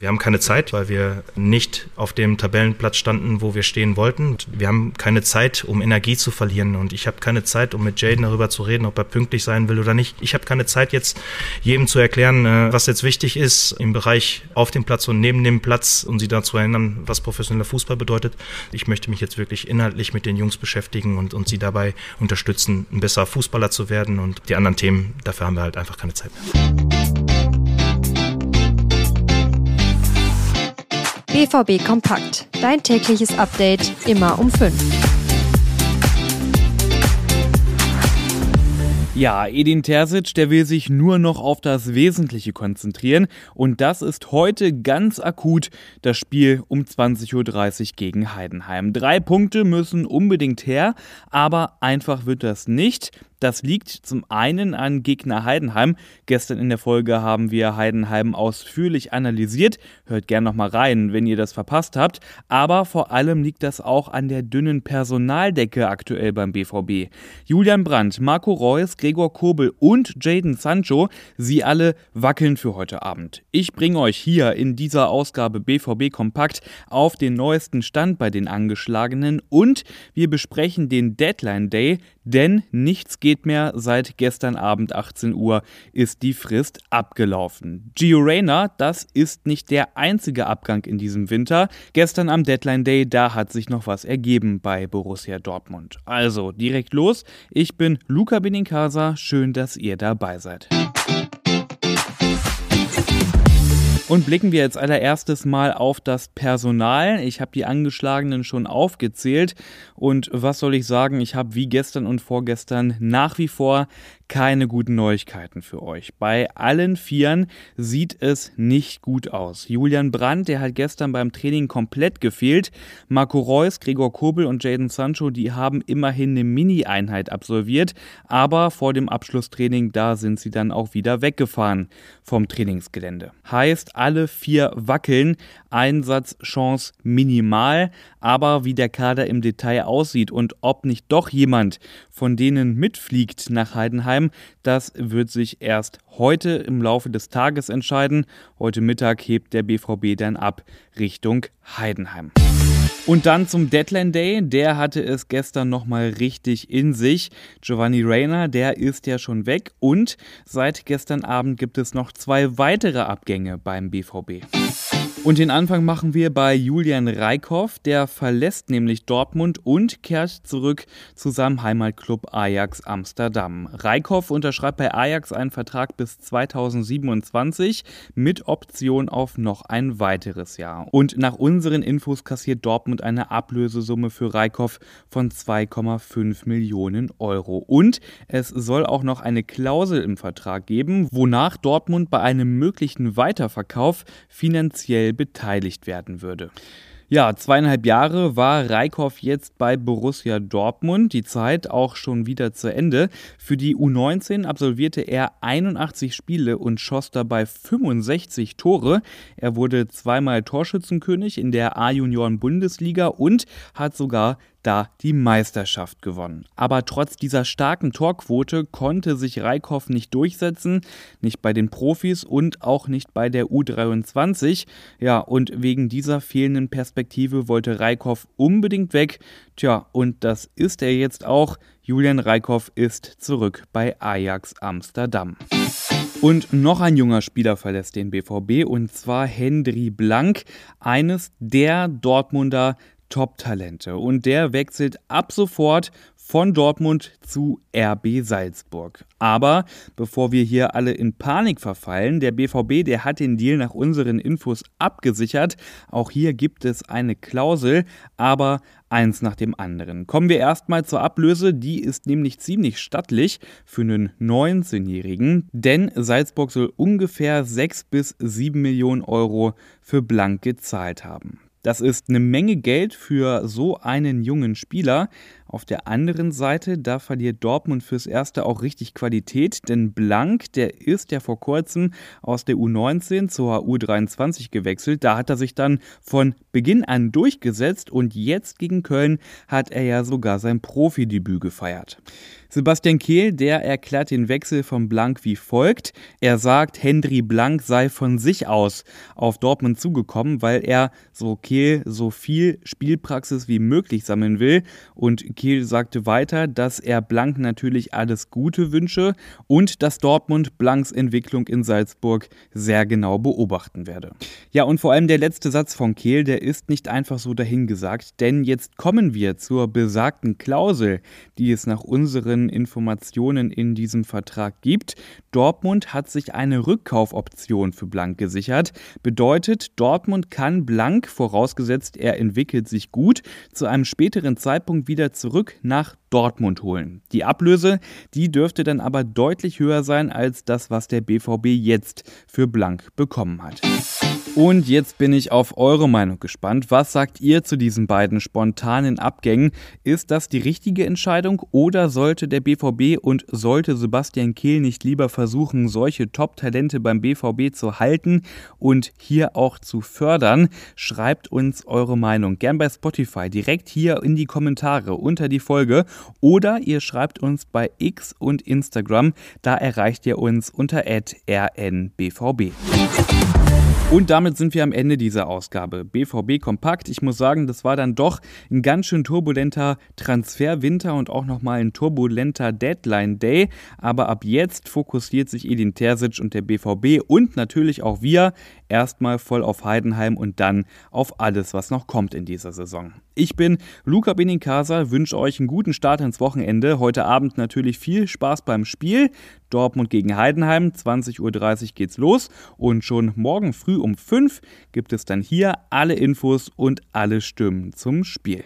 Wir haben keine Zeit, weil wir nicht auf dem Tabellenplatz standen, wo wir stehen wollten. Wir haben keine Zeit, um Energie zu verlieren. Und ich habe keine Zeit, um mit Jaden darüber zu reden, ob er pünktlich sein will oder nicht. Ich habe keine Zeit, jetzt jedem zu erklären, äh, was jetzt wichtig ist im Bereich auf dem Platz und neben dem Platz, um sie daran zu erinnern, was professioneller Fußball bedeutet. Ich möchte mich jetzt wirklich inhaltlich mit den Jungs beschäftigen und, und sie dabei unterstützen, ein besserer Fußballer zu werden. Und die anderen Themen, dafür haben wir halt einfach keine Zeit mehr. BVB Kompakt. Dein tägliches Update immer um 5. Ja, Edin Terzic, der will sich nur noch auf das Wesentliche konzentrieren und das ist heute ganz akut das Spiel um 20.30 Uhr gegen Heidenheim. Drei Punkte müssen unbedingt her, aber einfach wird das nicht. Das liegt zum einen an Gegner Heidenheim. Gestern in der Folge haben wir Heidenheim ausführlich analysiert. Hört gern nochmal rein, wenn ihr das verpasst habt. Aber vor allem liegt das auch an der dünnen Personaldecke aktuell beim BVB. Julian Brandt, Marco Reus, Gregor Kobel und Jaden Sancho, sie alle wackeln für heute Abend. Ich bringe euch hier in dieser Ausgabe BVB Kompakt auf den neuesten Stand bei den Angeschlagenen und wir besprechen den Deadline Day, denn nichts geht mehr. Seit gestern Abend 18 Uhr ist die Frist abgelaufen. Gio Reyna, das ist nicht der einzige Abgang in diesem Winter. Gestern am Deadline Day, da hat sich noch was ergeben bei Borussia Dortmund. Also direkt los. Ich bin Luca Benincasa. Schön, dass ihr dabei seid. Und blicken wir jetzt allererstes mal auf das Personal. Ich habe die Angeschlagenen schon aufgezählt. Und was soll ich sagen? Ich habe wie gestern und vorgestern nach wie vor keine guten Neuigkeiten für euch. Bei allen Vieren sieht es nicht gut aus. Julian Brandt, der hat gestern beim Training komplett gefehlt. Marco Reus, Gregor Kobel und Jaden Sancho, die haben immerhin eine Mini-Einheit absolviert. Aber vor dem Abschlusstraining, da sind sie dann auch wieder weggefahren vom Trainingsgelände. Heißt, alle vier wackeln. Einsatzchance minimal. Aber wie der Kader im Detail aussieht und ob nicht doch jemand von denen mitfliegt nach Heidenheim, das wird sich erst heute im Laufe des Tages entscheiden. Heute Mittag hebt der BVB dann ab Richtung Heidenheim. Und dann zum Deadline Day. Der hatte es gestern nochmal richtig in sich. Giovanni Reyna, der ist ja schon weg. Und seit gestern Abend gibt es noch zwei weitere Abgänge beim BVB. Und den Anfang machen wir bei Julian Reikhoff. Der verlässt nämlich Dortmund und kehrt zurück zu seinem Heimatclub Ajax Amsterdam. Reikhoff unterschreibt bei Ajax einen Vertrag bis 2027 mit Option auf noch ein weiteres Jahr. Und nach unseren Infos kassiert Dortmund eine Ablösesumme für Reikhoff von 2,5 Millionen Euro. Und es soll auch noch eine Klausel im Vertrag geben, wonach Dortmund bei einem möglichen Weiterverkauf finanziell finanziell beteiligt werden würde. Ja, zweieinhalb Jahre war Reikhoff jetzt bei Borussia Dortmund. Die Zeit auch schon wieder zu Ende. Für die U19 absolvierte er 81 Spiele und schoss dabei 65 Tore. Er wurde zweimal Torschützenkönig in der A-Junioren-Bundesliga und hat sogar da die Meisterschaft gewonnen. Aber trotz dieser starken Torquote konnte sich Reikhoff nicht durchsetzen, nicht bei den Profis und auch nicht bei der U23. Ja, und wegen dieser fehlenden Perspektive wollte Reikhoff unbedingt weg. Tja, und das ist er jetzt auch. Julian Reikhoff ist zurück bei Ajax Amsterdam. Und noch ein junger Spieler verlässt den BVB und zwar Hendry Blank, eines der Dortmunder Top-Talente. Und der wechselt ab sofort von Dortmund zu RB Salzburg. Aber bevor wir hier alle in Panik verfallen, der BVB, der hat den Deal nach unseren Infos abgesichert. Auch hier gibt es eine Klausel, aber eins nach dem anderen. Kommen wir erstmal zur Ablöse, die ist nämlich ziemlich stattlich für einen 19-Jährigen, denn Salzburg soll ungefähr 6 bis 7 Millionen Euro für Blank gezahlt haben. Das ist eine Menge Geld für so einen jungen Spieler. Auf der anderen Seite, da verliert Dortmund fürs Erste auch richtig Qualität, denn Blank, der ist ja vor kurzem aus der U19 zur U23 gewechselt. Da hat er sich dann von Beginn an durchgesetzt und jetzt gegen Köln hat er ja sogar sein Profidebüt gefeiert. Sebastian Kehl, der erklärt den Wechsel von Blank wie folgt. Er sagt, Hendry Blank sei von sich aus auf Dortmund zugekommen, weil er, so Kehl, so viel Spielpraxis wie möglich sammeln will. Und Kehl sagte weiter, dass er Blank natürlich alles Gute wünsche und dass Dortmund Blanks Entwicklung in Salzburg sehr genau beobachten werde. Ja, und vor allem der letzte Satz von Kehl, der ist nicht einfach so dahingesagt, denn jetzt kommen wir zur besagten Klausel, die es nach unseren Informationen in diesem Vertrag gibt. Dortmund hat sich eine Rückkaufoption für Blank gesichert. Bedeutet, Dortmund kann Blank, vorausgesetzt er entwickelt sich gut, zu einem späteren Zeitpunkt wieder zurück nach Dortmund holen. Die Ablöse, die dürfte dann aber deutlich höher sein als das, was der BVB jetzt für Blank bekommen hat. Und jetzt bin ich auf eure Meinung gespannt. Was sagt ihr zu diesen beiden spontanen Abgängen? Ist das die richtige Entscheidung oder sollte der BVB und sollte Sebastian Kehl nicht lieber versuchen, solche Top-Talente beim BVB zu halten und hier auch zu fördern? Schreibt uns eure Meinung gern bei Spotify direkt hier in die Kommentare unter die Folge oder ihr schreibt uns bei X und Instagram. Da erreicht ihr uns unter rnbvb. Und damit sind wir am Ende dieser Ausgabe. BVB Kompakt. Ich muss sagen, das war dann doch ein ganz schön turbulenter Transferwinter und auch nochmal ein turbulenter Deadline Day. Aber ab jetzt fokussiert sich Edin Terzic und der BVB und natürlich auch wir erstmal voll auf Heidenheim und dann auf alles, was noch kommt in dieser Saison. Ich bin Luca Benincasa, wünsche euch einen guten Start ins Wochenende. Heute Abend natürlich viel Spaß beim Spiel. Dortmund gegen Heidenheim, 20.30 Uhr geht's los und schon morgen früh um 5 gibt es dann hier alle Infos und alle Stimmen zum Spiel.